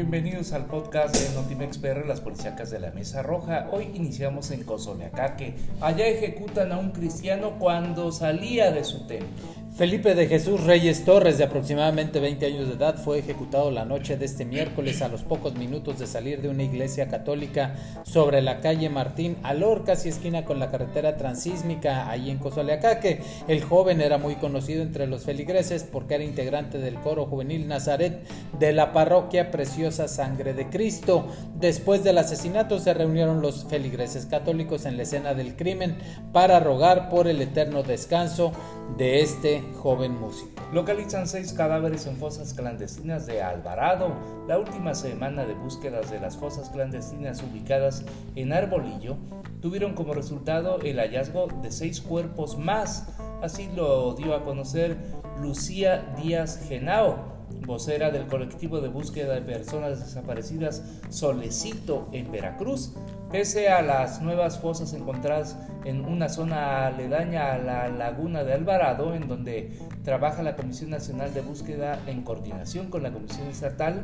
Bienvenidos al podcast de Notimex PR, las policíacas de la Mesa Roja. Hoy iniciamos en Cozoleacaque. Allá ejecutan a un cristiano cuando salía de su templo. Felipe de Jesús Reyes Torres, de aproximadamente 20 años de edad, fue ejecutado la noche de este miércoles a los pocos minutos de salir de una iglesia católica sobre la calle Martín Alor, casi esquina con la carretera transísmica, ahí en Cozoleacaque. El joven era muy conocido entre los feligreses porque era integrante del coro juvenil Nazaret de la parroquia Preciosa Sangre de Cristo. Después del asesinato se reunieron los feligreses católicos en la escena del crimen para rogar por el eterno descanso de este joven músico. Localizan seis cadáveres en fosas clandestinas de Alvarado. La última semana de búsquedas de las fosas clandestinas ubicadas en Arbolillo tuvieron como resultado el hallazgo de seis cuerpos más. Así lo dio a conocer Lucía Díaz Genao vocera del colectivo de búsqueda de personas desaparecidas Solecito en Veracruz, pese a las nuevas fosas encontradas en una zona aledaña a la laguna de Alvarado, en donde trabaja la Comisión Nacional de Búsqueda en coordinación con la Comisión Estatal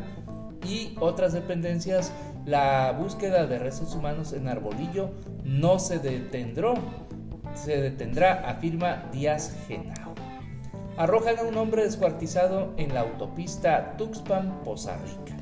y otras dependencias, la búsqueda de restos humanos en Arbolillo no se detendrá, se detendrá, afirma Díaz Genao arrojan a un hombre descuartizado en la autopista Tuxpan-Poza Rica.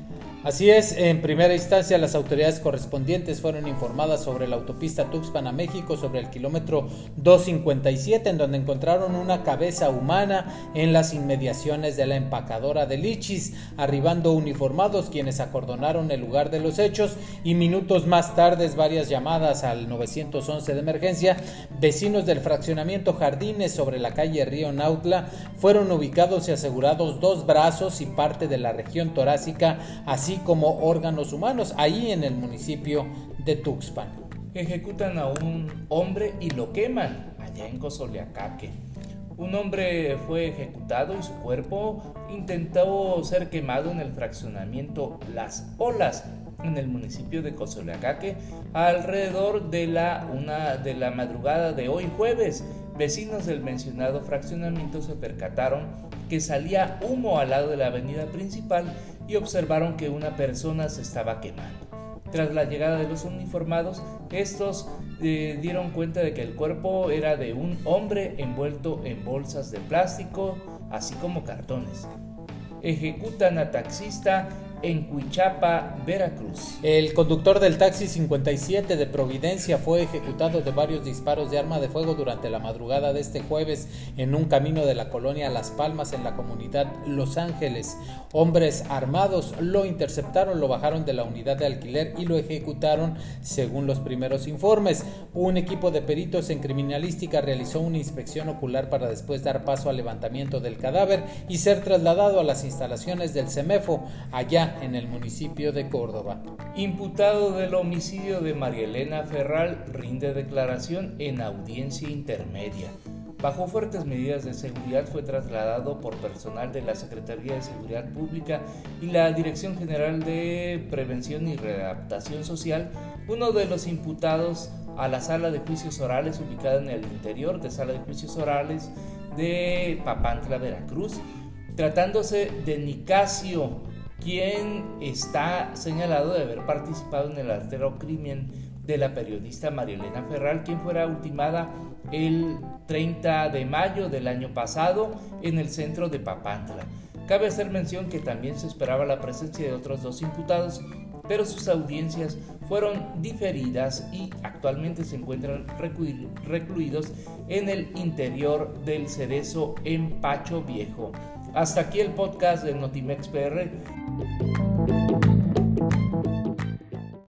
Así es, en primera instancia las autoridades correspondientes fueron informadas sobre la autopista Tuxpan a México sobre el kilómetro 257 en donde encontraron una cabeza humana en las inmediaciones de la empacadora de Lichis, arribando uniformados quienes acordonaron el lugar de los hechos y minutos más tarde varias llamadas al 911 de emergencia, vecinos del fraccionamiento Jardines sobre la calle Río Nautla fueron ubicados y asegurados dos brazos y parte de la región torácica, así como órganos humanos, ahí en el municipio de Tuxpan. Ejecutan a un hombre y lo queman allá en Cozoleacaque. Un hombre fue ejecutado y su cuerpo intentó ser quemado en el fraccionamiento Las Olas, en el municipio de Cozoleacaque, alrededor de la una de la madrugada de hoy jueves. Vecinos del mencionado fraccionamiento se percataron que salía humo al lado de la avenida principal y observaron que una persona se estaba quemando. Tras la llegada de los uniformados, estos eh, dieron cuenta de que el cuerpo era de un hombre envuelto en bolsas de plástico, así como cartones. Ejecutan a taxista en Cuichapa, Veracruz. El conductor del taxi 57 de Providencia fue ejecutado de varios disparos de arma de fuego durante la madrugada de este jueves en un camino de la colonia Las Palmas en la comunidad Los Ángeles. Hombres armados lo interceptaron, lo bajaron de la unidad de alquiler y lo ejecutaron según los primeros informes. Un equipo de peritos en criminalística realizó una inspección ocular para después dar paso al levantamiento del cadáver y ser trasladado a las instalaciones del CEMEFO allá en el municipio de Córdoba. Imputado del homicidio de María Elena Ferral rinde declaración en audiencia intermedia. Bajo fuertes medidas de seguridad fue trasladado por personal de la Secretaría de Seguridad Pública y la Dirección General de Prevención y Readaptación Social, uno de los imputados a la sala de juicios orales ubicada en el interior de sala de juicios orales de Papantla, Veracruz, tratándose de Nicasio quien está señalado de haber participado en el artero crimen de la periodista Marielena Ferral, quien fuera ultimada el 30 de mayo del año pasado en el centro de Papantla. Cabe hacer mención que también se esperaba la presencia de otros dos imputados, pero sus audiencias fueron diferidas y actualmente se encuentran recluidos en el interior del cerezo en Pacho Viejo. Hasta aquí el podcast de Notimex PR. thank you